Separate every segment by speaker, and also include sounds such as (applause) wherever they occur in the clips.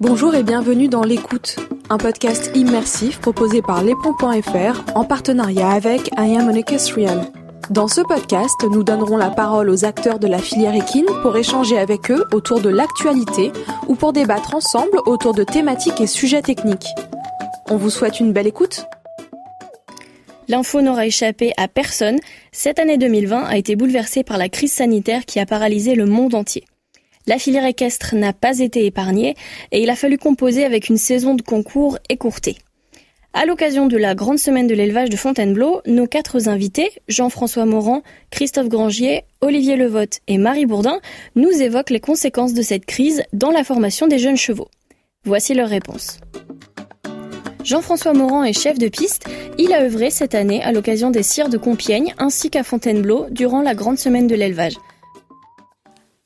Speaker 1: Bonjour et bienvenue dans L'écoute, un podcast immersif proposé par l'éperon.fr en partenariat avec I Am Real. Dans ce podcast, nous donnerons la parole aux acteurs de la filière équine pour échanger avec eux autour de l'actualité ou pour débattre ensemble autour de thématiques et sujets techniques. On vous souhaite une belle écoute.
Speaker 2: L'info n'aura échappé à personne. Cette année 2020 a été bouleversée par la crise sanitaire qui a paralysé le monde entier. La filière équestre n'a pas été épargnée et il a fallu composer avec une saison de concours écourtée. À l'occasion de la grande semaine de l'élevage de Fontainebleau, nos quatre invités, Jean-François Morand, Christophe Grangier, Olivier Levotte et Marie Bourdin, nous évoquent les conséquences de cette crise dans la formation des jeunes chevaux. Voici leurs réponses. Jean-François Morand est chef de piste. Il a œuvré cette année à l'occasion des cires de Compiègne ainsi qu'à Fontainebleau durant la grande semaine de l'élevage.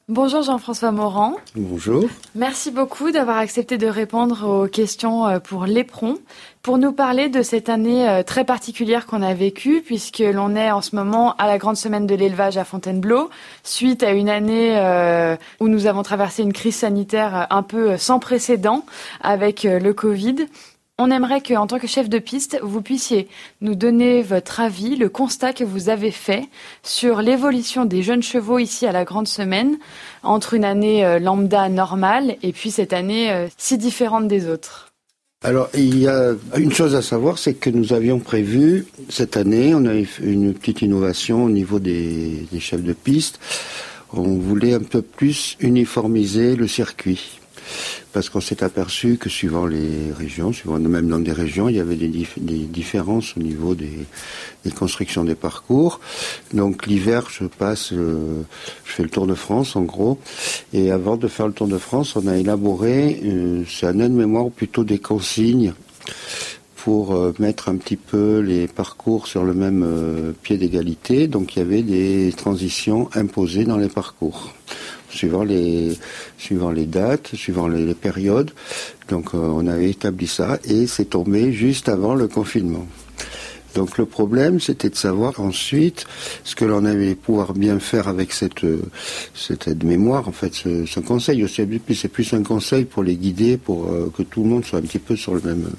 Speaker 3: Bonjour Jean-François Morand.
Speaker 4: Bonjour.
Speaker 3: Merci beaucoup d'avoir accepté de répondre aux questions euh, pour l'éperon, pour nous parler de cette année euh, très particulière qu'on a vécue, puisque l'on est en ce moment à la grande semaine de l'élevage à Fontainebleau, suite à une année euh, où nous avons traversé une crise sanitaire un peu sans précédent avec le Covid. On aimerait que, en tant que chef de piste, vous puissiez nous donner votre avis, le constat que vous avez fait sur l'évolution des jeunes chevaux ici à la Grande Semaine, entre une année euh, lambda normale et puis cette année euh, si différente des autres.
Speaker 4: Alors, il y a une chose à savoir, c'est que nous avions prévu cette année, on a une petite innovation au niveau des chefs de piste. On voulait un peu plus uniformiser le circuit parce qu'on s'est aperçu que suivant les régions, suivant même dans des régions, il y avait des, différences au niveau des, constructions des parcours. Donc l'hiver, je passe, euh, je fais le Tour de France en gros, et avant de faire le Tour de France, on a élaboré, euh, c'est un aide-mémoire plutôt des consignes pour euh, mettre un petit peu les parcours sur le même pied d'égalité. Donc il y avait des transitions imposées dans les parcours suivant les, suivant les dates, suivant les, périodes. Donc euh, on avait établi ça et c'est tombé juste avant le confinement. Donc le problème, c'était de savoir ensuite ce que l'on allait pouvoir bien faire avec cette cette aide mémoire, en fait, ce, conseil. C'est plus un conseil pour les guider, pour euh, que tout le monde soit un petit peu sur le même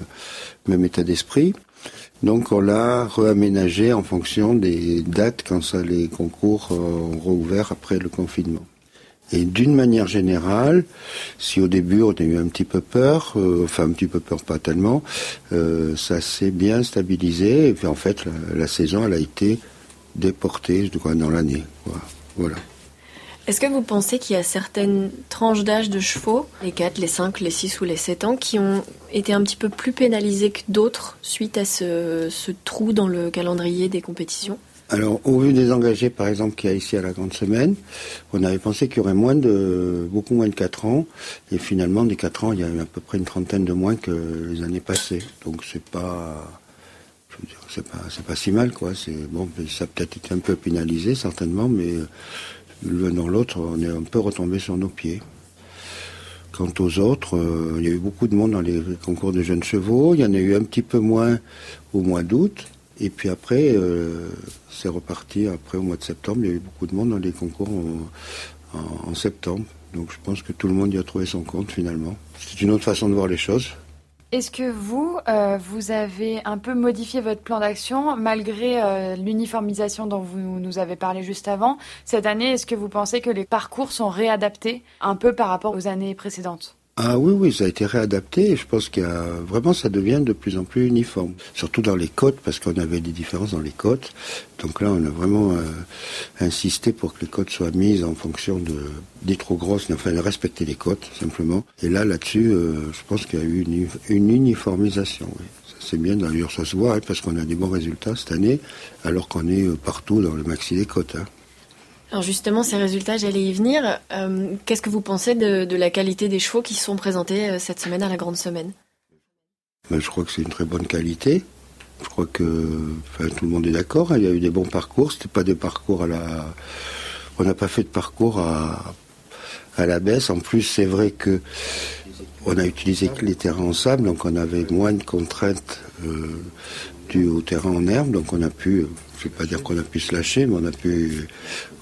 Speaker 4: même état d'esprit. Donc on l'a réaménagé en fonction des dates quand ça, les concours euh, ont rouvert après le confinement. Et d'une manière générale, si au début on a eu un petit peu peur, euh, enfin un petit peu peur pas tellement, euh, ça s'est bien stabilisé et puis en fait la, saison elle a été déportée dans l'année. Voilà.
Speaker 2: Est-ce que vous pensez qu'il y a certaines tranches d'âge de chevaux, les 4, les 5, les 6 ou les 7 ans, qui ont été un petit peu plus pénalisées que d'autres suite à ce trou dans le calendrier des compétitions?
Speaker 4: Alors, au vu des engagés, par exemple, qu'il y a ici à la Grande Semaine, on avait pensé qu'il y aurait moins de, beaucoup moins de 4 ans. Et finalement, des 4 ans, il y a eu à peu près une trentaine de moins que les années passées. Donc, c'est pas, c'est pas, c'est pas si mal, quoi. C'est, bon, ça a peut-être été un peu pénalisé, certainement, mais l'un dans l'autre, on est un peu retombé sur nos pieds. Quant aux autres, euh, il y a eu beaucoup de monde dans les concours de jeunes chevaux. Il y en a eu un petit peu moins au mois d'août. Et puis après, euh, c'est reparti. Après, au mois de septembre, il y a eu beaucoup de monde dans les concours en, septembre. Donc je pense que tout le monde y a trouvé son compte finalement. C'est une autre façon de voir les choses.
Speaker 3: Est-ce que vous, euh, vous avez un peu modifié votre plan d'action malgré euh, l'uniformisation dont vous nous avez parlé juste avant? Cette année, est-ce que vous pensez que les parcours sont réadaptés un peu par rapport aux années précédentes?
Speaker 4: Ah oui, oui, ça a été réadapté et je pense qu'il y a vraiment ça devient de plus en plus uniforme. Surtout dans les côtes, parce qu'on avait des différences dans les côtes. Donc là, on a vraiment euh, insisté pour que les côtes soient mises en fonction de des trop grosses, enfin de respecter les côtes simplement. Et là, là-dessus, euh, je pense qu'il y a eu une, uniformisation. C'est bien d'ailleurs, ça se voit, hein, parce qu'on a des bons résultats cette année, alors qu'on est euh, partout dans le maxi des côtes. Hein.
Speaker 2: Alors justement, ces résultats, j'allais y venir. Euh, qu'est-ce que vous pensez de, la qualité des chevaux qui sont présentés euh, cette semaine à la Grande Semaine?
Speaker 4: Ben, Je crois que c'est une très bonne qualité. Je crois que tout le monde est d'accord. Hein. Il y a eu des bons parcours. C'était pas des parcours à la. On n'a pas fait de parcours à, la baisse. En plus, c'est vrai que on a utilisé les terrains en sable, donc on avait moins de contraintes euh, au terrain en herbe, donc on a pu, je ne vais pas dire qu'on a pu se lâcher, mais on a pu,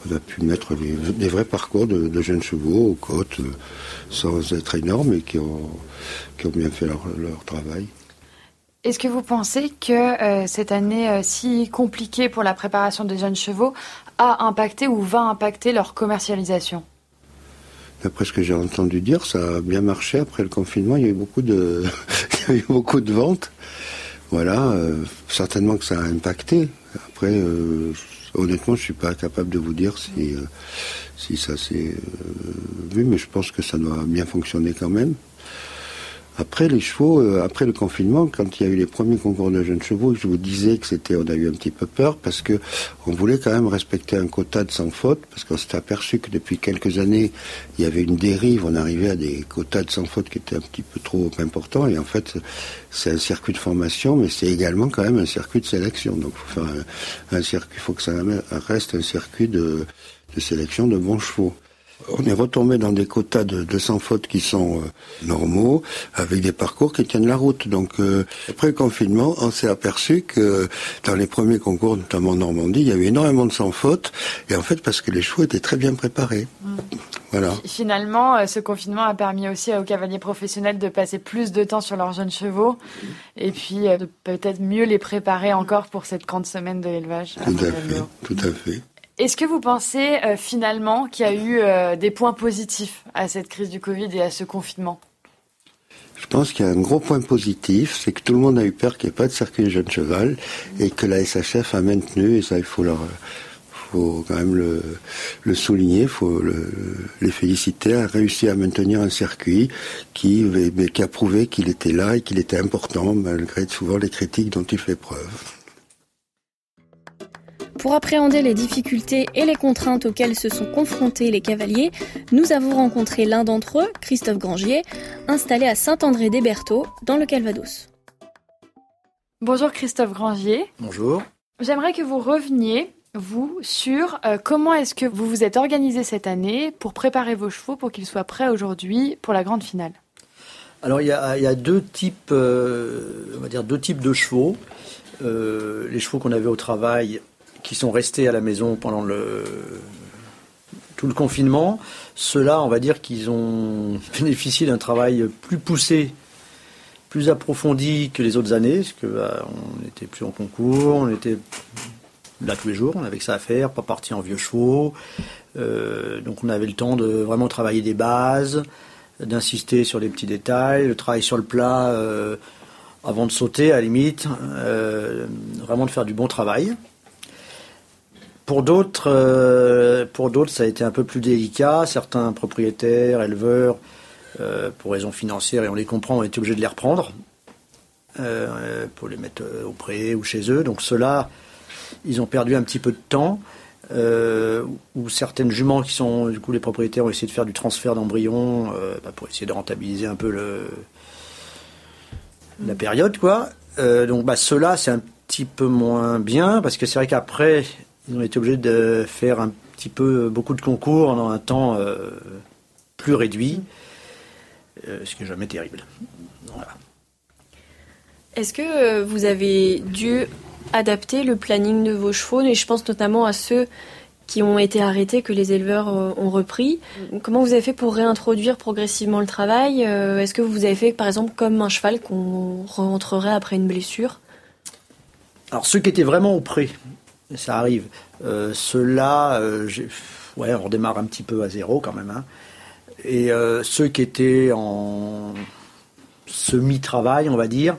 Speaker 4: on a pu mettre des, vrais parcours de, jeunes chevaux aux côtes, euh, sans être énormes et qui ont, qui ont bien fait leur, travail.
Speaker 3: Est-ce que vous pensez que cette année si compliquée pour la préparation des jeunes chevaux a impacté ou va impacter leur commercialisation?
Speaker 4: D'après ce que j'ai entendu dire, ça a bien marché après le confinement. Il y a eu beaucoup de, (laughs) il y a eu beaucoup de ventes. Voilà, euh, certainement que ça a impacté. Après, euh, honnêtement, je suis pas capable de vous dire si, euh, si ça s'est vu, mais je pense que ça doit bien fonctionner quand même. Après les chevaux, euh, après le confinement, quand il y a eu les premiers concours de jeunes chevaux, je vous disais que c'était, on a eu un petit peu peur parce que on voulait quand même respecter un quota de sans faute parce qu'on s'était aperçu que depuis quelques années il y avait une dérive, on arrivait à des quotas de sans faute qui étaient un petit peu trop importants et en fait c'est un circuit de formation mais c'est également quand même un circuit de sélection donc faut faire un, circuit, faut que ça reste un circuit de sélection de bons chevaux. On est retombé dans des quotas de 200 fautes qui sont euh, normaux, avec des parcours qui tiennent la route. Donc euh, après le confinement, on s'est aperçu que dans les premiers concours, notamment en Normandie, il y avait énormément de sans fautes, et en fait parce que les chevaux étaient très bien préparés. Mm. Voilà.
Speaker 3: Finalement, euh, ce confinement a permis aussi aux cavaliers professionnels de passer plus de temps sur leurs jeunes chevaux et puis de peut-être mieux les préparer encore pour cette grande semaine de l'élevage.
Speaker 4: Tout à fait, tout à fait.
Speaker 3: Est-ce que vous pensez euh, finalement qu'il y a eu euh, des points positifs à cette crise du Covid et à ce confinement?
Speaker 4: Je pense qu'il y a un gros point positif, c'est que tout le monde a eu peur qu'il n'y ait pas de circuit de jeune cheval et que la SHF a maintenu, et ça il faut quand même le, souligner, il faut les féliciter, a réussi à maintenir un circuit qui a prouvé qu'il était là et qu'il était important malgré souvent les critiques dont il fait preuve.
Speaker 2: Pour appréhender les difficultés et les contraintes auxquelles se sont confrontés les cavaliers, nous avons rencontré l'un d'entre eux, Christophe Grangier, installé à Saint-André-des-Bertaux, dans le Calvados.
Speaker 3: Bonjour Christophe Grangier.
Speaker 5: Bonjour.
Speaker 3: J'aimerais que vous reveniez, vous, sur euh, comment est-ce que vous vous êtes organisé cette année pour préparer vos chevaux pour qu'ils soient prêts aujourd'hui pour la grande finale?
Speaker 5: Alors il y a, deux types, euh, on va dire deux types de chevaux. Euh, les chevaux qu'on avait au travail qui sont restés à la maison pendant tout le confinement, ceux-là, on va dire qu'ils ont (laughs) bénéficié d'un travail plus poussé, plus approfondi que les autres années, parce que bah, on n'était plus en concours, on était là tous les jours, on avait que ça à faire, pas parti en vieux chevaux, euh, donc on avait le temps de vraiment travailler des bases, d'insister sur les petits détails, le travail sur le plat euh, avant de sauter à la limite, euh, vraiment de faire du bon travail. Pour d'autres, euh, pour d'autres, ça a été un peu plus délicat. Certains propriétaires, éleveurs, euh, pour raisons financières, et on les comprend, ont été obligés de les reprendre euh, pour les mettre au pré ou chez eux. Donc ceux-là, ils ont perdu un petit peu de temps. ou certaines juments qui sont, du coup, les propriétaires ont essayé de faire du transfert d'embryons bah, pour essayer de rentabiliser un peu le, la période, quoi. donc bah, ceux-là, c'est un petit peu moins bien parce que c'est vrai qu'après ils ont été obligés de faire un petit peu beaucoup de concours en un temps euh, plus réduit, euh, ce qui n'est jamais terrible.
Speaker 2: Est-ce que euh, vous avez dû adapter le planning de vos chevaux? Et je pense notamment à ceux qui ont été arrêtés, que les éleveurs ont repris. Comment vous avez fait pour réintroduire progressivement le travail? Est-ce que vous avez fait, par exemple, comme un cheval qu'on rentrerait après une blessure?
Speaker 5: Alors, ceux qui étaient vraiment au pré, ça arrive. Euh, Ceux-là, euh, ouais, on redémarre un petit peu à zéro quand même. Hein. Et euh, ceux qui étaient en semi-travail, on va dire,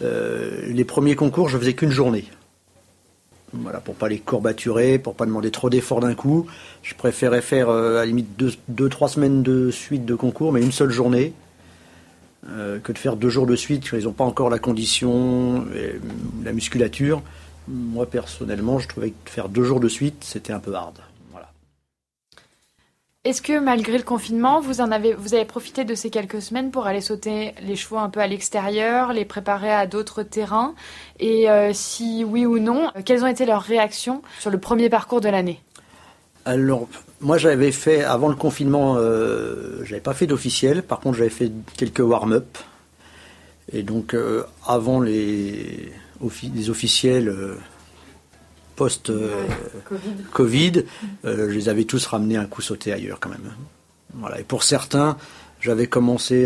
Speaker 5: les premiers concours, je faisais qu'une journée. Voilà, pour pas les courbaturer, pour pas demander trop d'efforts d'un coup. Je préférais faire à la limite deux, deux, trois semaines de suite de concours, mais une seule journée. que de faire deux jours de suite, ils n'ont pas encore la condition, la musculature. Moi, personnellement, je trouvais que faire deux jours de suite, c'était un peu hard. Voilà.
Speaker 3: Est-ce que malgré le confinement, vous, en avez, vous avez profité de ces quelques semaines pour aller sauter les chevaux un peu à l'extérieur, les préparer à d'autres terrains? Et euh, si oui ou non, quelles ont été leurs réactions sur le premier parcours de l'année?
Speaker 5: Alors, moi j'avais fait, avant le confinement, euh, j'avais pas fait d'officiel, par contre j'avais fait quelques warm-up. Et donc, euh, avant les, les officiels euh, post-Covid, je les avais tous ramenés un coup sauté ailleurs quand même. Voilà. Et pour certains, j'avais commencé,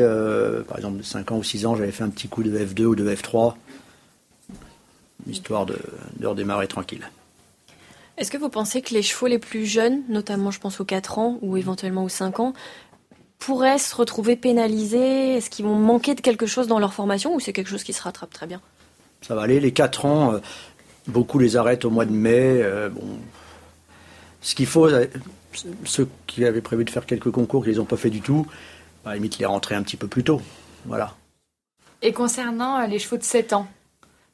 Speaker 5: par exemple, 5 ans ou 6 ans, j'avais fait un petit coup de F2 ou de F3, histoire de, de redémarrer tranquille.
Speaker 2: Est-ce que vous pensez que les chevaux les plus jeunes, notamment je pense aux 4 ans ou éventuellement aux 5 ans, pourraient se retrouver pénalisés? Est-ce qu'ils vont manquer de quelque chose dans leur formation ou c'est quelque chose qui se rattrape très bien?
Speaker 5: Ça va aller, les 4 ans, euh, beaucoup les arrêtent au mois de mai. Euh, bon. Ce qu'il faut, euh, ceux qui avaient prévu de faire quelques concours, qui ne les ont pas fait du tout, à la limite les rentrer un petit peu plus tôt. Voilà.
Speaker 3: Et concernant les chevaux de 7 ans,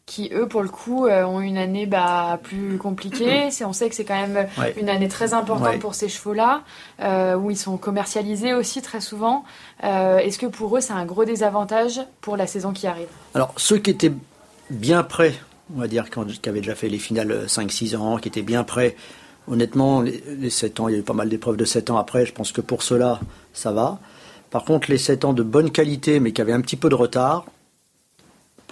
Speaker 3: qui eux pour le coup ont une année bah, plus compliquée. (clears throat) on sait que c'est quand même une année très importante pour ces chevaux-là, euh, où ils sont commercialisés aussi très souvent. Euh, est-ce que pour eux c'est un gros désavantage pour la saison qui arrive?
Speaker 5: Alors ceux qui étaient bien prêts, on va dire, qui avaient déjà fait les finales 5-6 ans, qui étaient bien prêts, honnêtement, les, les 7 ans, il y a eu pas mal d'épreuves de 7 ans après, je pense que pour cela ça va. Par contre, les 7 ans de bonne qualité, mais qui avaient un petit peu de retard,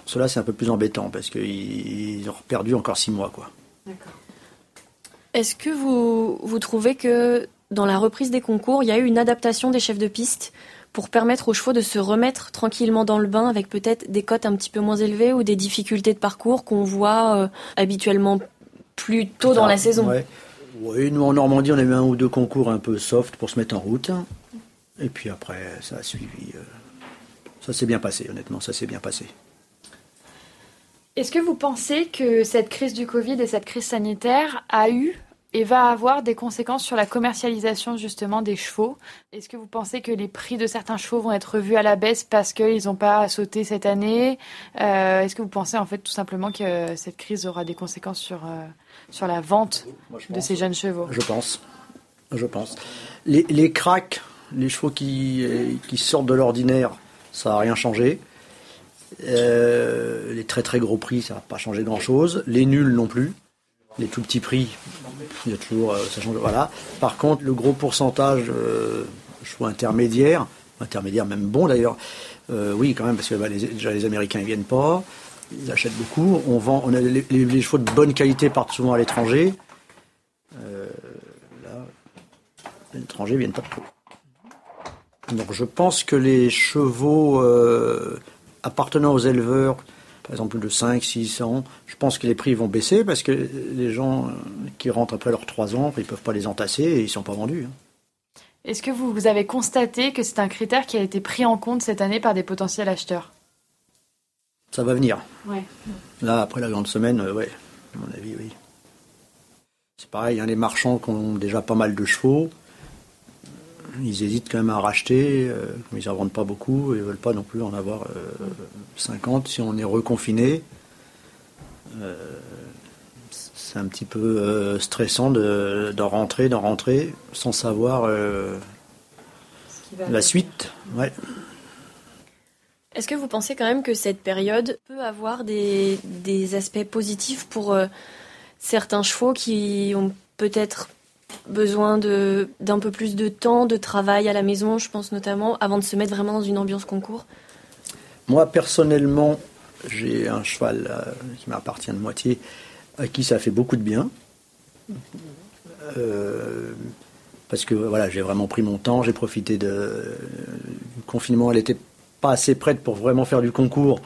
Speaker 5: cela, c'est un peu plus embêtant parce qu'ils ont perdu encore six mois. Quoi.
Speaker 2: Est-ce que vous, vous trouvez que dans la reprise des concours, il y a eu une adaptation des chefs de piste pour permettre aux chevaux de se remettre tranquillement dans le bain avec peut-être des cotes un petit peu moins élevées ou des difficultés de parcours qu'on voit euh, habituellement plus tôt dans la saison
Speaker 5: Oui, nous en Normandie, on a eu un ou deux concours un peu soft pour se mettre en route. Et puis après, ça a suivi. Euh, ça s'est bien passé, honnêtement, ça s'est bien passé.
Speaker 3: Est-ce que vous pensez que cette crise du Covid et cette crise sanitaire a eu et va avoir des conséquences sur la commercialisation justement des chevaux. Est-ce que vous pensez que les prix de certains chevaux vont être revus à la baisse parce qu'ils n'ont pas sauté cette année? Euh, Est-ce que vous pensez en fait tout simplement que cette crise aura des conséquences sur, euh, sur la vente de ces jeunes chevaux?
Speaker 5: Je pense. Je pense. Les, les cracks, les chevaux qui, qui sortent de l'ordinaire, ça n'a rien changé. Euh, les très très gros prix, ça n'a pas changé grand chose. Les nuls non plus. Les tout petits prix, il y a toujours, euh. Voilà. Par contre, le gros pourcentage, euh, choix intermédiaire, intermédiaire même bon d'ailleurs, euh, oui quand même parce que bah, les, déjà les Américains ils viennent pas, ils achètent beaucoup. On vend, les, chevaux de bonne qualité partent souvent à l'étranger. là, les étrangers viennent pas trop. Donc je pense que les chevaux appartenant aux éleveurs, par exemple de 5, 6 ans, je pense que les prix vont baisser parce que les gens qui rentrent après leurs 3 ans, ils ne peuvent pas les entasser et ils ne sont pas vendus. Hein.
Speaker 3: Est-ce que vous, avez constaté que c'est un critère qui a été pris en compte cette année par des potentiels acheteurs?
Speaker 5: Ça va venir. Là, après la grande semaine, euh, oui, à mon avis, oui. C'est pareil, hein, les marchands qui ont déjà pas mal de chevaux, ils hésitent quand même à racheter, euh, ils n'en vendent pas beaucoup, ils ne veulent pas non plus en avoir 50 euh, si on est reconfiné. Euh, c'est un petit peu stressant d'en rentrer, d'en rentrer, sans savoir la suite. Ouais.
Speaker 2: Est-ce que vous pensez quand même que cette période peut avoir des, des aspects positifs pour certains chevaux qui ont peut-être besoin d'un peu plus de temps, de travail à la maison, je pense notamment, avant de se mettre vraiment dans une ambiance concours
Speaker 5: Moi, personnellement, j'ai un cheval euh, qui m'appartient de moitié, à qui ça fait beaucoup de bien. Euh, parce que voilà, j'ai vraiment pris mon temps, j'ai profité de, du confinement. Elle n'était pas assez prête pour vraiment faire du concours.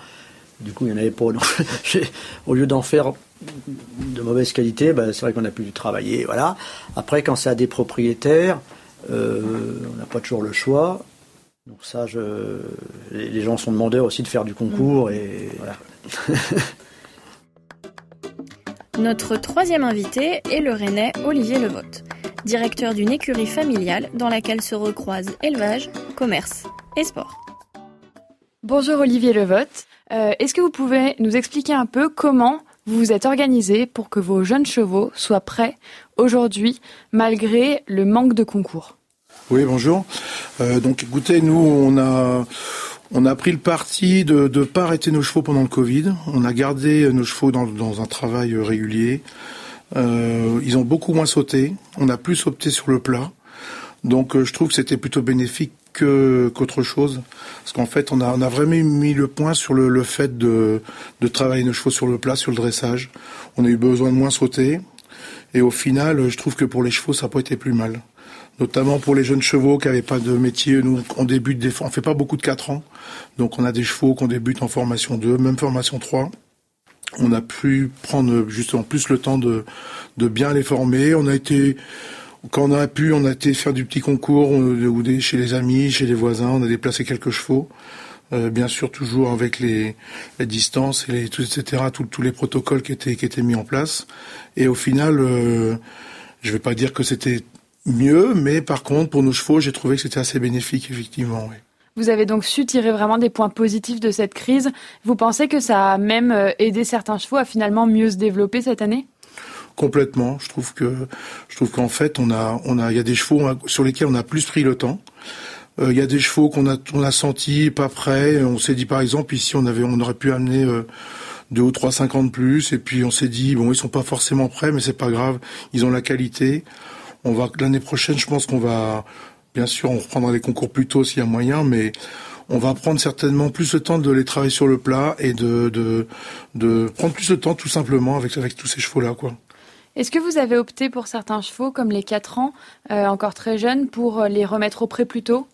Speaker 5: Du coup, il n'y en avait pas. (laughs) au lieu d'en faire de mauvaise qualité, ben, c'est vrai qu'on a pu travailler. Voilà. Après, quand c'est à des propriétaires, euh, on n'a pas toujours le choix. Donc ça, je, les, gens sont demandeurs aussi de faire du concours et voilà. (laughs)
Speaker 2: Notre troisième invité est le Rennais Olivier Levotte, directeur d'une écurie familiale dans laquelle se recroisent élevage, commerce et sport.
Speaker 3: Bonjour Olivier Levotte. Euh, est-ce que vous pouvez nous expliquer un peu comment vous vous êtes organisé pour que vos jeunes chevaux soient prêts aujourd'hui, malgré le manque de concours
Speaker 6: Oui, bonjour. Euh, donc écoutez, nous, on a, on a pris le parti de ne pas arrêter nos chevaux pendant le Covid. On a gardé nos chevaux dans, dans un travail régulier. ils ont beaucoup moins sauté. On a plus opté sur le plat. Donc je trouve que c'était plutôt bénéfique qu'autre chose. Parce qu'en fait, on a, on a vraiment mis le point sur le, le fait de, de travailler nos chevaux sur le plat, sur le dressage. On a eu besoin de moins sauter. Et au final, je trouve que pour les chevaux, ça n'a pas été plus mal. Notamment pour les jeunes chevaux qui n'avaient pas de métier. Nous, on débute des, on fait pas beaucoup de 4 ans. Donc, on a des chevaux qu'on débute en formation 2, même formation 3 on a pu prendre justement plus le temps de, de bien les former. On a été quand on a pu, on a été faire du petit concours ou chez les amis, chez les voisins, on a déplacé quelques chevaux. Euh, bien sûr, toujours avec les, distances et les, tout, etc., tous les protocoles qui étaient, qui étaient mis en place. Et au final, euh, je ne vais pas dire que c'était mieux, mais par contre, pour nos chevaux, j'ai trouvé que c'était assez bénéfique, effectivement.
Speaker 3: Vous avez donc su tirer vraiment des points positifs de cette crise. Vous pensez que ça a même euh, aidé certains chevaux à finalement mieux se développer cette année?
Speaker 6: Complètement. Je trouve que je trouve qu'en fait on a on a il y a des chevaux sur lesquels on a plus pris le temps. Euh, il y a des chevaux qu'on a on a senti pas prêts. On s'est dit par exemple ici on avait on aurait pu amener euh, deux ou trois cinquante plus et puis on s'est dit bon ils sont pas forcément prêts mais c'est pas grave ils ont la qualité. On va l'année prochaine je pense qu'on va bien sûr on reprendra les concours plus tôt s'il y a moyen mais on va prendre certainement plus le temps de les travailler sur le plat et de, de, de prendre plus de temps tout simplement avec, avec tous ces chevaux-là. quoi.
Speaker 3: Est-ce que vous avez opté pour certains chevaux, comme les 4 ans, euh, encore très jeunes, pour euh, les remettre au pré plus tôt?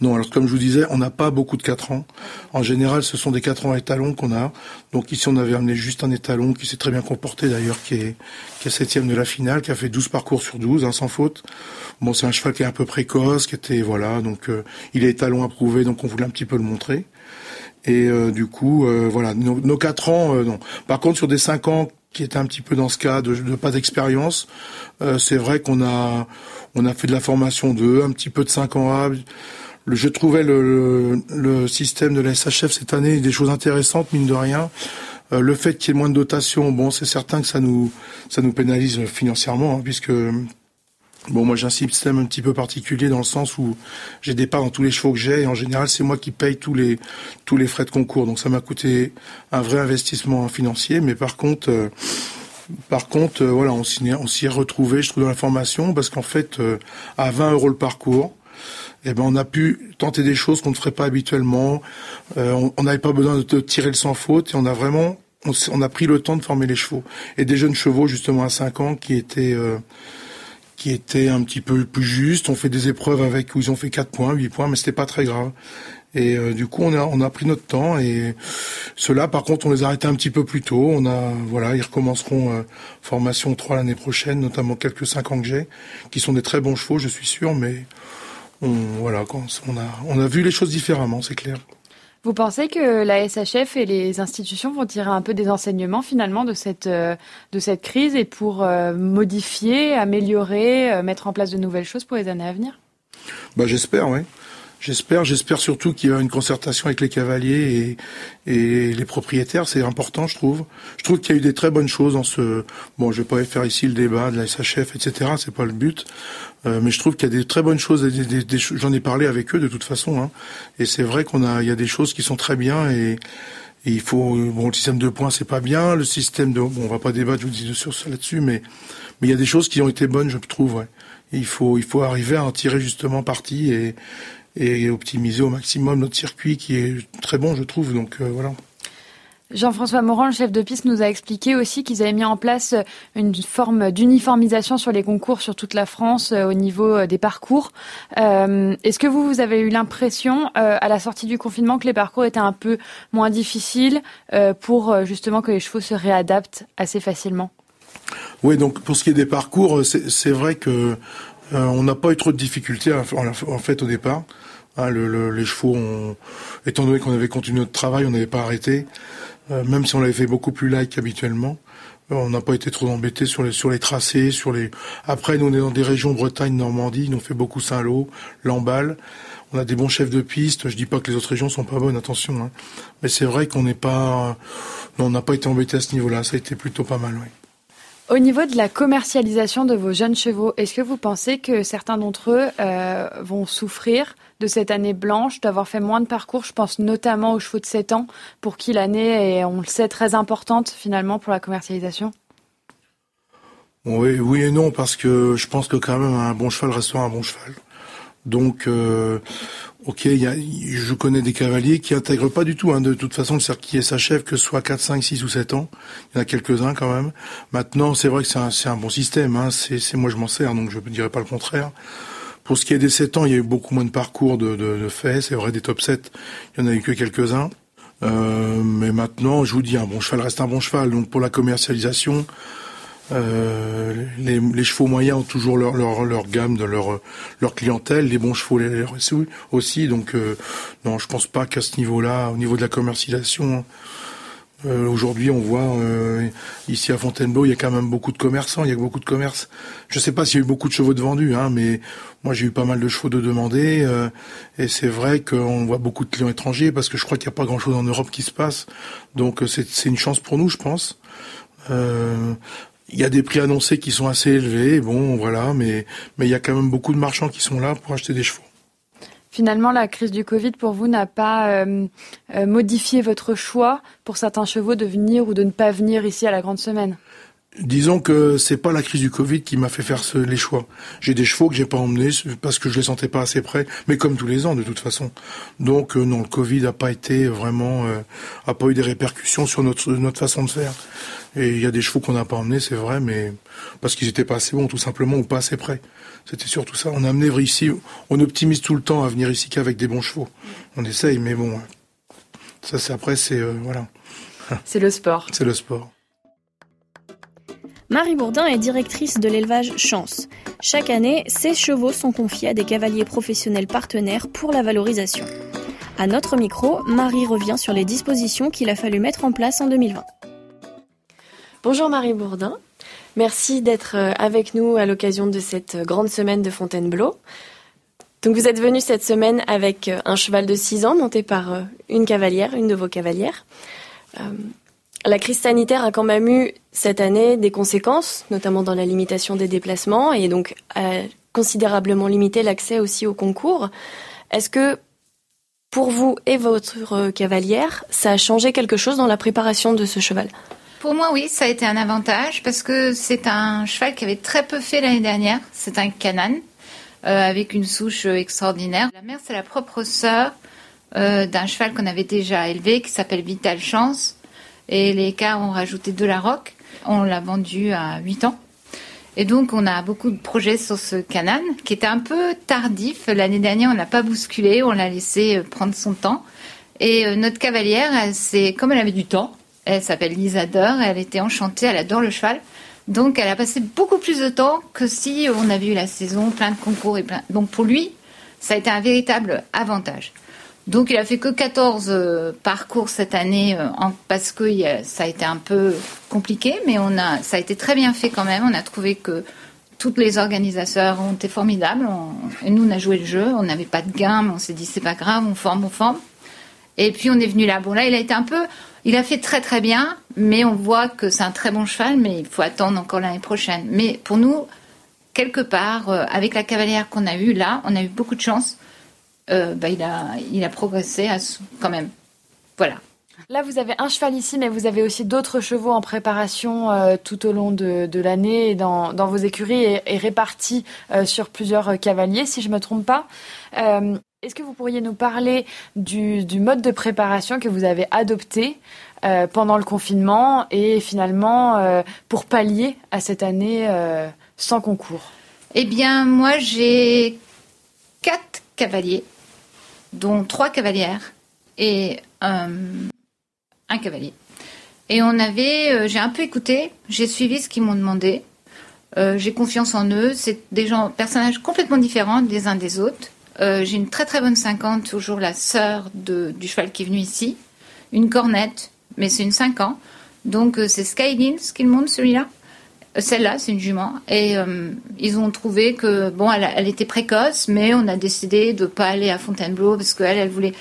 Speaker 6: Non, alors comme je vous disais, on n'a pas beaucoup de 4 ans. En général, ce sont des 4 ans étalons qu'on a. Donc ici, on avait amené juste un étalon qui s'est très bien comporté d'ailleurs, qui est, qui septième de la finale, qui a fait 12 parcours sur 12, hein, sans faute. Bon, c'est un cheval qui est un peu précoce, qui était, voilà, donc euh, il est étalon approuvé, donc on voulait un petit peu le montrer. Et du coup, voilà, nos, nos 4 ans, non. Par contre, sur des 5 ans qui était un petit peu dans ce cas de, pas d'expérience. Euh, c'est vrai qu'on a on a fait de la formation 2, un petit peu de 5 ans A. je trouvais le, le, système de la SHF cette année des choses intéressantes, mine de rien. Euh, le fait qu'il y ait moins de dotation, bon, c'est certain que ça nous ça nous pénalise financièrement, hein, puisque Bon, moi j'ai un système un petit peu particulier dans le sens où j'ai des parts dans tous les chevaux que j'ai et en général c'est moi qui paye tous les tous les frais de concours. Donc ça m'a coûté un vrai investissement financier, mais par contre euh, par contre euh, voilà on s'y s'y est retrouvé je trouve dans la formation parce qu'en fait euh, à 20 euros le parcours eh ben on a pu tenter des choses qu'on ne ferait pas habituellement. on n'avait pas besoin de, tirer le sans faute et on a vraiment on, on, a pris le temps de former les chevaux et des jeunes chevaux justement à 5 ans qui étaient qui était un petit peu plus juste. On fait des épreuves avec où ils ont fait 4 points, 8 points, mais c'était pas très grave. Et euh, du coup, on a, on a pris notre temps. Et ceux-là, par contre, on les a arrêtés un petit peu plus tôt. On a, voilà, ils recommenceront euh, formation 3 l'année prochaine, notamment quelques 5 ans que j'ai, qui sont des très bons chevaux, je suis sûr, mais on, voilà, on a, on a vu les choses différemment, c'est clair.
Speaker 3: Vous pensez que la SHF et les institutions vont tirer un peu des enseignements finalement de cette, euh, de cette crise et pour euh, modifier, améliorer, euh, mettre en place de nouvelles choses pour les années à venir?
Speaker 6: Bah, J'espère, oui. J'espère, j'espère surtout qu'il y aura une concertation avec les cavaliers et, et les propriétaires. C'est important, je trouve. Je trouve qu'il y a eu des très bonnes choses dans ce. Bon, je vais pas faire ici le débat de la SHF, etc. C'est pas le but. Euh, mais je trouve qu'il y a des très bonnes choses. Des, des, j'en ai parlé avec eux de toute façon. Hein, et c'est vrai qu'on a, il y a des choses qui sont très bien et, il faut. Bon, le système de points, c'est pas bien. Le système de. Bon, on va pas débattre, je vous dis sur ça là-dessus, mais mais il y a des choses qui ont été bonnes, je trouve. Ouais. il faut il faut arriver à en tirer justement parti et et optimiser au maximum notre circuit qui est très bon, je trouve. Donc euh, voilà.
Speaker 3: Jean-François Morand, le chef de piste, nous a expliqué aussi qu'ils avaient mis en place une forme d'uniformisation sur les concours sur toute la France euh, au niveau euh, des parcours. Est-ce que vous, vous avez eu l'impression, à la sortie du confinement, que les parcours étaient un peu moins difficiles pour justement que les chevaux se réadaptent assez facilement?
Speaker 6: Oui, donc pour ce qui est des parcours, c'est vrai que on n'a pas eu trop de difficultés en fait au départ. Ah, le, les chevaux, étant donné qu'on avait continué notre travail, on n'avait pas arrêté, euh, même si on l'avait fait beaucoup plus light qu'habituellement. Euh, on n'a pas été trop embêtés sur les sur les tracés, sur les. Après, nous on est dans des régions Bretagne, Normandie, nous on fait beaucoup Saint-Lô, Lamballe. On a des bons chefs de piste. Je dis pas que les autres régions sont pas bonnes, attention. Hein. Mais c'est vrai qu'on n'est pas, on n'a pas été embêté à ce niveau-là. Ça a été plutôt pas mal, oui.
Speaker 3: Au niveau de la commercialisation de vos jeunes chevaux, est-ce que vous pensez que certains d'entre eux euh, vont souffrir de cette année blanche, d'avoir fait moins de parcours? Je pense notamment aux chevaux de 7 ans, pour qui l'année est, on le sait, très importante finalement pour la commercialisation.
Speaker 6: Oui, oui et non, parce que je pense que quand même un bon cheval restera un bon cheval. Donc, euh, ok, y a, je connais des cavaliers qui intègrent pas du tout, hein, de toute façon, le cercle qui s'achève, que soit 4, 5, 6 ou 7 ans. Il y en a quelques-uns quand même. Maintenant, c'est vrai que c'est un, un, bon système. Hein, c'est moi, je m'en sers, donc je ne dirais pas le contraire. Pour ce qui est des 7 ans, il y a eu beaucoup moins de parcours de, de, de faits. C'est vrai, des top 7, il y en a eu que quelques-uns. Euh, mais maintenant, je vous dis, un bon cheval reste un bon cheval. Donc pour la commercialisation, euh, les, les, chevaux moyens ont toujours leur, leur, leur gamme, de leur, leur clientèle. Les bons chevaux les, aussi. Donc euh, non, je pense pas qu'à ce niveau-là, au niveau de la commercialisation, euh, aujourd'hui on voit euh, ici à Fontainebleau, il y a quand même beaucoup de commerçants, il y a beaucoup de commerces. Je sais pas s'il y a eu beaucoup de chevaux de vendus, hein, mais moi j'ai eu pas mal de chevaux de demandés. Euh, et c'est vrai qu'on voit beaucoup de clients étrangers parce que je crois qu'il n'y a pas grand-chose en Europe qui se passe. Donc c'est une chance pour nous, je pense. Euh, il y a des prix annoncés qui sont assez élevés, bon voilà, mais mais il y a quand même beaucoup de marchands qui sont là pour acheter des chevaux.
Speaker 3: Finalement, la crise du Covid pour vous n'a pas euh, euh, modifié votre choix pour certains chevaux de venir ou de ne pas venir ici à la Grande Semaine?
Speaker 6: Disons que c'est pas la crise du Covid qui m'a fait faire ce, les choix. J'ai des chevaux que j'ai pas emmenés parce que je les sentais pas assez près, mais comme tous les ans de toute façon. Donc euh, non, le Covid n'a pas été vraiment, euh, a pas eu des répercussions sur notre notre façon de faire. Et il y a des chevaux qu'on n'a pas emmenés, c'est vrai, mais parce qu'ils étaient pas assez bons, tout simplement, ou pas assez près. C'était surtout ça. On a amené ici, on optimise tout le temps à venir ici qu'avec des bons chevaux. On essaye, mais bon, ça c'est après, c'est euh, voilà.
Speaker 3: C'est le sport.
Speaker 6: C'est le sport.
Speaker 2: Marie Bourdin est directrice de l'élevage Chance. Chaque année, ces chevaux sont confiés à des cavaliers professionnels partenaires pour la valorisation. À notre micro, Marie revient sur les dispositions qu'il a fallu mettre en place en 2020.
Speaker 7: Bonjour Marie Bourdin. Merci d'être euh, avec nous à l'occasion de cette grande semaine de Fontainebleau. Donc vous êtes venu cette semaine avec euh, un cheval de 6 ans monté par euh, une cavalière, une de vos cavalières. La crise sanitaire a quand même eu cette année des conséquences, notamment dans la limitation des déplacements et donc a considérablement limité l'accès aussi au concours. Est-ce que pour vous et votre cavalière, ça a changé quelque chose dans la préparation de ce cheval?
Speaker 8: Pour moi, oui, ça a été un avantage parce que c'est un cheval qui avait très peu fait l'année dernière. C'est un Canan euh, avec une souche extraordinaire. La mère, c'est la propre sœur euh, d'un cheval qu'on avait déjà élevé qui s'appelle Vital Chance et les cas ont rajouté de la roque. On l'a vendu à 8 ans. Et donc, on a beaucoup de projets sur ce canal qui était un peu tardif. L'année dernière, on l'a pas bousculé, on l'a laissé euh, prendre son temps. Et euh, notre cavalière, c'est comme elle avait du temps, elle s'appelle Lisa Deur, elle était enchantée, elle adore le cheval. Donc, elle a passé beaucoup plus de temps que si on avait eu la saison, plein de concours et plein. Donc, pour lui, ça a été un véritable avantage. Donc il a fait que 14 euh, parcours cette année euh, parce que ça a été un peu compliqué, mais ça a été très bien fait quand même. On a trouvé que toutes les organisateurs ont été formidables. et nous, on a joué le jeu. On n'avait pas de gain, mais on s'est dit c'est pas grave, on forme, on forme. Et puis on est venu là. Bon là, il a été un peu, il a fait très très bien, mais on voit que c'est un très bon cheval, mais il faut attendre encore l'année prochaine. Mais pour nous, quelque part, euh, avec la cavalière qu'on a eue là, on a eu beaucoup de chance euh, bah, il, a, il a progressé à, quand même. Voilà.
Speaker 3: Là, vous avez un cheval ici, mais vous avez aussi d'autres chevaux en préparation euh, tout au long de, de l'année dans, dans, vos écuries et, répartis euh, sur plusieurs cavaliers, si je ne me trompe pas. Est-ce que vous pourriez nous parler du, du, mode de préparation que vous avez adopté pendant le confinement et finalement pour pallier à cette année sans concours?
Speaker 8: Eh bien, moi, j'ai quatre cavaliers dont trois cavalières et euh, un cavalier. Et on avait, euh, j'ai un peu écouté, j'ai suivi ce qu'ils m'ont demandé. Euh, j'ai confiance en eux. C'est des gens, personnages complètement différents des uns des autres. j'ai une très très bonne 50, toujours la sœur du cheval qui est venu ici. Une cornette, mais c'est une 5 ans. Donc c'est Skylins qu'il monte celui-là. Celle-là, c'est une jument. Et euh, ils ont trouvé que, bon, elle, était précoce, mais on a décidé de ne pas aller à Fontainebleau parce qu'elle, elle voulait,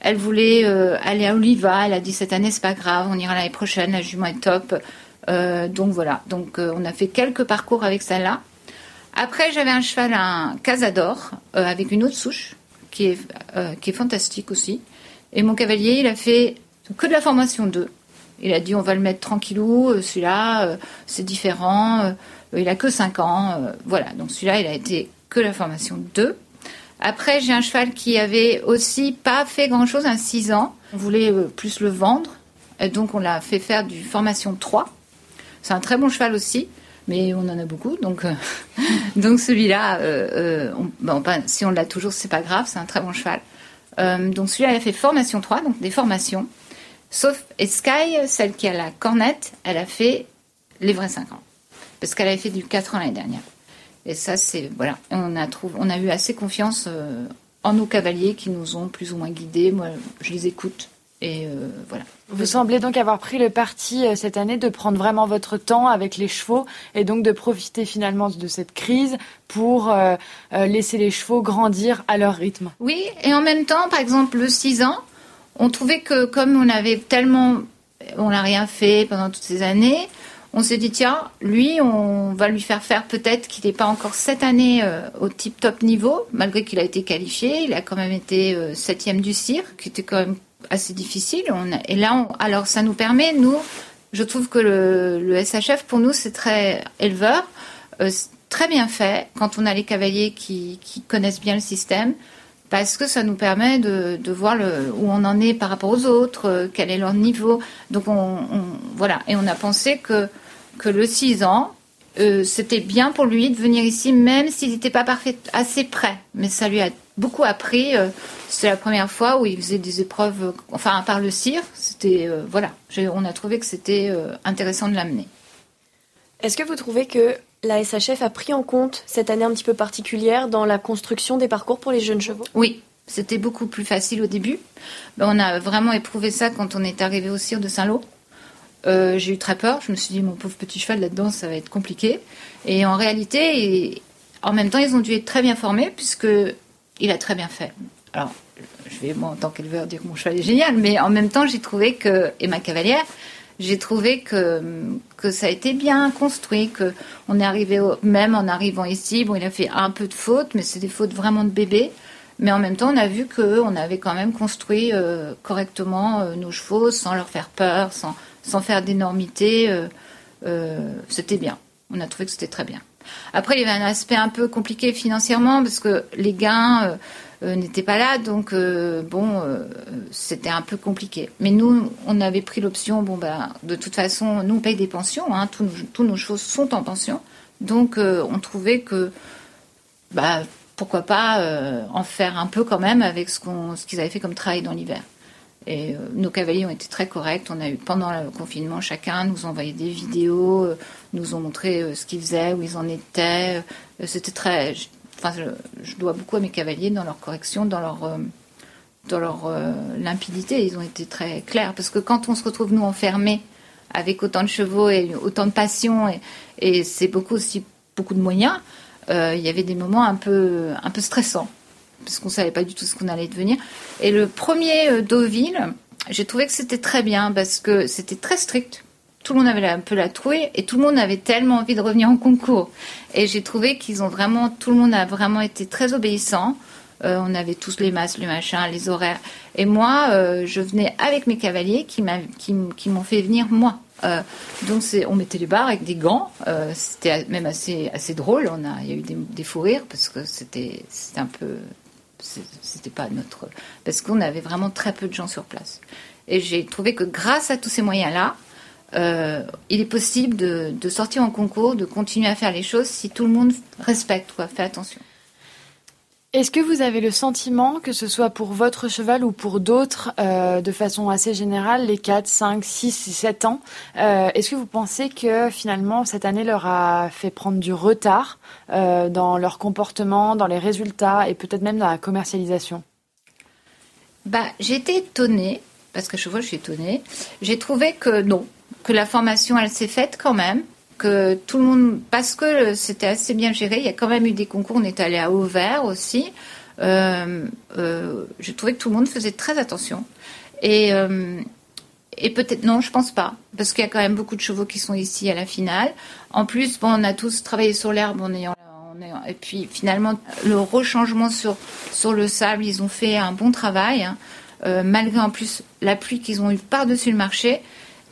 Speaker 8: elle voulait euh, aller à Oliva. Elle a dit cette année, c'est pas grave, on ira l'année prochaine, la jument est top. Euh, donc voilà. Donc on a fait quelques parcours avec celle-là. Après, j'avais un cheval, un Casador, avec une autre souche, qui est, qui est fantastique aussi. Et mon cavalier, il a fait que de la formation 2. Il a dit on va le mettre tranquillou, euh, celui-là, euh, c'est différent. il a que 5 ans. voilà, donc celui-là, il a été que la formation 2. Après, j'ai un cheval qui avait aussi pas fait grand-chose, à 6 ans. On voulait plus le vendre, donc on l'a fait faire du formation 3. C'est un très bon cheval aussi mais on en a beaucoup, donc euh, (laughs) donc celui-là, euh, euh, si on l'a toujours, c'est pas grave, c'est un très bon cheval. donc celui-là, il a fait formation 3, donc des formations. Sauf et Sky, celle qui a la cornette, elle a fait les vrais 5 ans, parce qu'elle avait fait du 4 ans l'année dernière. Et ça, c'est voilà, on a trouvé, on a eu assez confiance en nos cavaliers qui nous ont plus ou moins guidés. Moi, je les écoute et euh, voilà.
Speaker 3: Vous semblez donc avoir pris le parti euh, cette année de prendre vraiment votre temps avec les chevaux et donc de profiter finalement de cette crise pour euh, laisser les chevaux grandir à leur rythme.
Speaker 8: Oui, et en même temps, par exemple, le 6 ans, on trouvait que comme on avait tellement, on n'a rien fait pendant toutes ces années, on s'est dit tiens, lui, on va lui faire faire peut-être qu'il n'est pas encore cette année au type top niveau, malgré qu'il a été qualifié, il a quand même été septième du cirque, qui était quand même assez difficile. On et là, alors ça nous permet, nous, je trouve que le, SHF, pour nous, c'est très éleveur, euh, très bien fait quand on a les cavaliers qui, connaissent bien le système, parce que ça nous permet de, voir où on en est par rapport aux autres, euh, quel est leur niveau. Donc, on, voilà. Et on a pensé que, que le 6 ans, euh, c'était bien pour lui de venir ici, même s'il n'était pas parfait, assez près. Mais ça lui a beaucoup appris. Euh, c'était la première fois où il faisait des épreuves, enfin, à part le cire, c'était, voilà, on a trouvé que c'était intéressant de l'amener.
Speaker 7: Est-ce que vous trouvez que la SHF a pris en compte cette année un petit peu particulière dans la construction des parcours pour les jeunes chevaux?
Speaker 8: Oui, c'était beaucoup plus facile au début. Ben, on a vraiment éprouvé ça quand on est arrivé au cire de Saint-Lô. Euh, j'ai eu très peur. Je me suis dit, mon pauvre petit cheval là-dedans, ça va être compliqué. Et en réalité, en même temps, ils ont dû être très bien formés puisque il a très bien fait. Alors, je vais, moi, en tant qu'éleveur, dire que mon cheval est génial, mais en même temps, j'ai trouvé que, et ma cavalière, j'ai trouvé que, que ça a été bien construit, que on est arrivé, même en arrivant ici, bon, il a fait un peu de fautes, mais c'est des fautes vraiment de bébé. Mais en même temps, on a vu qu'on avait quand même construit euh, correctement euh, nos chevaux sans leur faire peur, sans, sans faire d'énormité. Euh, c'était bien. On a trouvé que c'était très bien. Après, il y avait un aspect un peu compliqué financièrement parce que les gains euh, n'étaient pas là, donc bon, c'était un peu compliqué. Mais nous, on avait pris l'option, bon ben, de toute façon, nous on paye des pensions, hein, tous, tous, nos, chevaux sont en pension, donc on trouvait que, bah, pourquoi pas en faire un peu quand même avec ce qu'ils avaient fait comme travail dans l'hiver. Et euh, nos cavaliers ont été très corrects. On a eu pendant le confinement, chacun nous envoyait des vidéos, euh, nous ont montré euh, ce qu'ils faisaient, où ils en étaient. C'était très. Enfin, je, dois beaucoup à mes cavaliers dans leur correction, dans leur dans leur limpidité. Ils ont été très clairs parce que quand on se retrouve nous enfermés avec autant de chevaux et autant de passion et, c'est beaucoup aussi beaucoup de moyens, il y avait des moments un peu un peu stressants parce qu'on savait pas du tout ce qu'on allait devenir. Et le premier euh, Deauville, j'ai trouvé que c'était très bien parce que c'était très strict. Tout le monde avait un peu la trouille et tout le monde avait tellement envie de revenir en concours. Et j'ai trouvé qu'ils ont vraiment, tout le monde a vraiment été très obéissant. Euh, on avait tous les masques, les machins, les horaires. Et moi, euh, je venais avec mes cavaliers qui m'ont fait venir moi. donc on mettait les barres avec des gants. c'était même assez, assez drôle. On a, il y a eu des, des fous rires parce que c'était un peu c'était pas notre. Parce qu'on avait vraiment très peu de gens sur place. Et j'ai trouvé que grâce à tous ces moyens-là, euh, il est possible de, sortir en concours, de continuer à faire les choses si tout le monde respecte, quoi, fait attention.
Speaker 3: Est-ce que vous avez le sentiment, que ce soit pour votre cheval ou pour d'autres, euh, de façon assez générale, les 4, 5, 6 7 ans, euh, est-ce que vous pensez que finalement cette année leur a fait prendre du retard dans leur comportement, dans les résultats et peut-être même dans la commercialisation?
Speaker 8: Bah, J'ai été étonnée, parce que je vois, je suis étonnée. J'ai trouvé que non, que la formation, elle s'est faite quand même que tout le monde, parce que c'était assez bien géré, il y a quand même eu des concours, on est allé à Auvers aussi. Euh, euh, je trouvais que tout le monde faisait très attention. Et, euh, et peut-être, non, je pense pas, parce qu'il y a quand même beaucoup de chevaux qui sont ici à la finale. En plus, bon, on a tous travaillé sur l'herbe en ayant. et puis finalement, le rechangement sur, sur le sable, ils ont fait un bon travail, hein. malgré en plus la pluie qu'ils ont eu par-dessus le marché.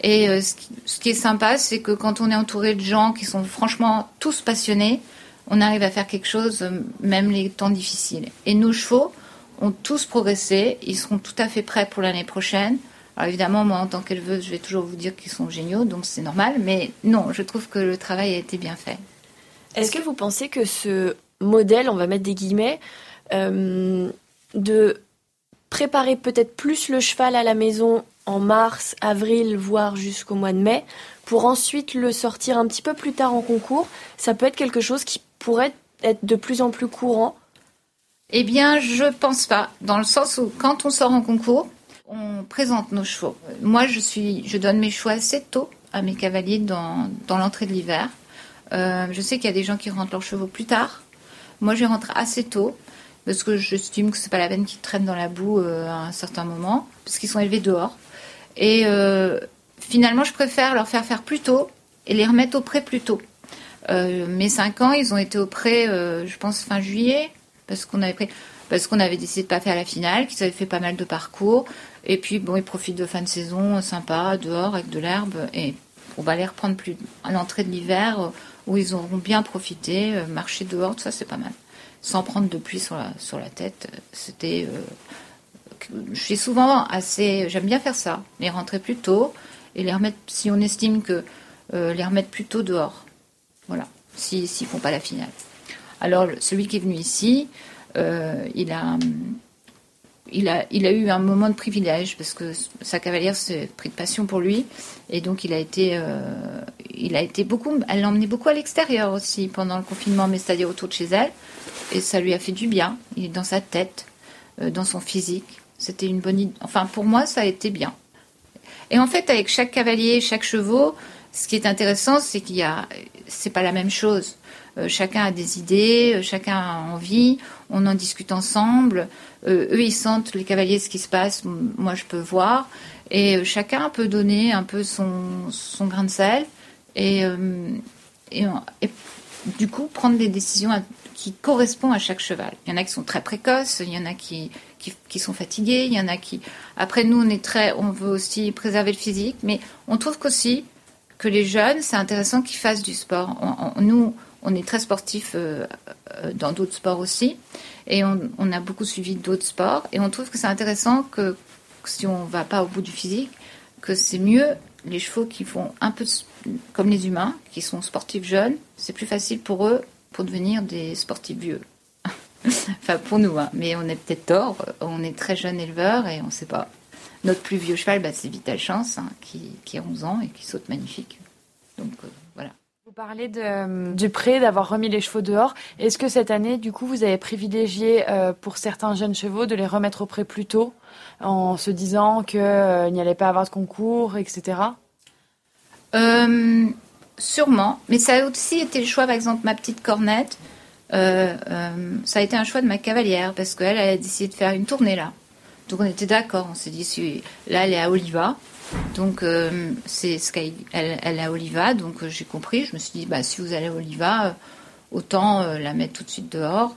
Speaker 8: Et euh, ce, qui, est sympa, c'est que quand on est entouré de gens qui sont franchement tous passionnés, on arrive à faire quelque chose, euh, même les temps difficiles. Et nos chevaux ont tous progressé, ils seront tout à fait prêts pour l'année prochaine. Alors évidemment, moi, en tant qu'éleveuse, je vais toujours vous dire qu'ils sont géniaux, donc c'est normal. Mais non, je trouve que le travail a été bien fait.
Speaker 7: Est-ce que vous pensez que ce modèle, on va mettre des guillemets, euh, de préparer peut-être plus le cheval à la maison en mars, avril, voire jusqu'au mois de mai, pour ensuite le sortir un petit peu plus tard en concours, ça peut être quelque chose qui pourrait être de plus en plus courant
Speaker 8: Eh bien, je pense pas, dans le sens où quand on sort en concours, on présente nos chevaux. Moi, je, suis, je donne mes choix assez tôt à mes cavaliers dans, dans l'entrée de l'hiver. Euh, je sais qu'il y a des gens qui rentrent leurs chevaux plus tard. Moi, je rentre assez tôt parce que j'estime que c'est pas la peine qu'ils traînent dans la boue euh, à un certain moment, parce qu'ils sont élevés dehors. Et euh, finalement, je préfère leur faire faire plus tôt et les remettre au pré plus tôt. Euh, mes 5 ans, ils ont été au pré, je pense, fin juillet, parce qu'on avait pris, parce qu'on avait décidé de pas faire la finale, qu'ils avaient fait pas mal de parcours. Et puis, bon, ils profitent de fin de saison sympa, dehors, avec de l'herbe. Et on va les reprendre plus à l'entrée de l'hiver, où ils auront bien profité, marcher dehors, tout ça, c'est pas mal sans prendre de pluie sur la, tête. C'était. Euh, je souvent assez. J'aime bien faire ça, les rentrer plus tôt et les remettre, si on estime que. Euh, les remettre plus tôt dehors. Voilà, s'ils ne font pas la finale. Alors, celui qui est venu ici, euh, il a il a, il a eu un moment de privilège parce que sa cavalière s'est pris de passion pour lui et donc il a été, euh, il a été beaucoup, elle l'a emmené beaucoup à l'extérieur aussi pendant le confinement, mais c'est-à-dire autour de chez elle et ça lui a fait du bien. Il est dans sa tête, dans son physique. C'était une bonne idée. Enfin, pour moi, ça a été bien. Et en fait, avec chaque cavalier, chaque chevaux, ce qui est intéressant, c'est qu'il y a, c'est pas la même chose. Euh, chacun a des idées, chacun a envie, on en discute ensemble. Euh, eux, ils sentent, les cavaliers, ce qui se passe, moi, je peux voir. Et euh, chacun peut donner un peu son, son grain de sel. Et, euh, et, du coup, prendre des décisions qui correspondent à chaque cheval. Il y en a qui sont très précoces, il y en a qui, qui, sont fatigués, il y en a qui... Après, nous, on est très... On veut aussi préserver le physique, mais on trouve qu'aussi que les jeunes, c'est intéressant qu'ils fassent du sport. nous, on est très sportifs dans d'autres sports aussi. Et on, a beaucoup suivi d'autres sports. Et on trouve que c'est intéressant que, si on va pas au bout du physique, que c'est mieux les chevaux qui font un peu comme les humains, qui sont sportifs jeunes. C'est plus facile pour eux pour devenir des sportifs vieux. (laughs) enfin, pour nous, hein. mais on est peut-être tort. On est très jeune éleveur et on ne sait pas. Notre plus vieux cheval, bah, c'est Vital Chance, hein, qui, qui, a 11 ans et qui saute magnifique. Donc, euh, voilà.
Speaker 3: Vous parlez de, du prêt, d'avoir remis les chevaux dehors. Est-ce que cette année, du coup, vous avez privilégié euh, pour certains jeunes chevaux de les remettre au prêt plus tôt, en se disant qu'il euh, n'y allait pas avoir de concours, etc.
Speaker 8: Euh, sûrement, mais ça a aussi été le choix, par exemple, ma petite cornette. Ça a été un choix de ma cavalière parce qu'elle a décidé de faire une tournée là. Donc on était d'accord, on s'est dit, là elle est à Oliva, donc, euh, c'est ce qu'elle elle, a Oliva, donc euh, j'ai compris. Je me suis dit, bah, si vous allez à Oliva, euh, autant la mettre tout de suite dehors.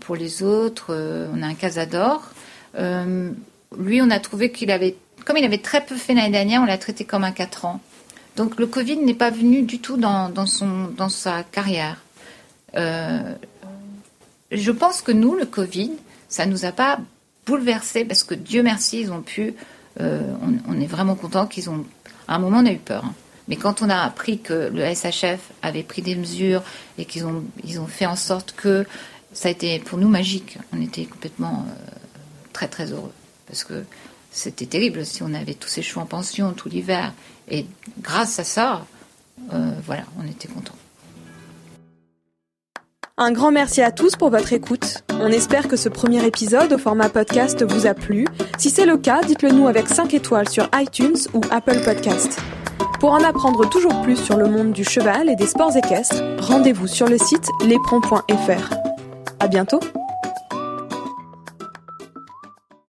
Speaker 8: pour les autres, on a un Casador. lui, on a trouvé qu'il avait, comme il avait très peu fait l'année dernière, on l'a traité comme un 4 ans. Donc, le Covid n'est pas venu du tout dans, sa carrière. je pense que nous, le Covid, ça nous a pas bouleversé parce que Dieu merci, ils ont pu euh, on, est vraiment content qu'ils ont. À un moment, on a eu peur. Hein. Mais quand on a appris que le SHF avait pris des mesures et qu'ils ont, ils ont fait en sorte que ça a été pour nous magique, on était complètement euh, très très heureux. Parce que c'était terrible si on avait tous ces chevaux en pension tout l'hiver. Et grâce à ça, euh, voilà, on était contents.
Speaker 1: Un grand merci à tous pour votre écoute. On espère que ce premier épisode au format podcast vous a plu. Si c'est le cas, dites-le nous avec 5 étoiles sur iTunes ou Apple Podcast. Pour en apprendre toujours plus sur le monde du cheval et des sports équestres, rendez-vous sur le site lespron.fr. À bientôt!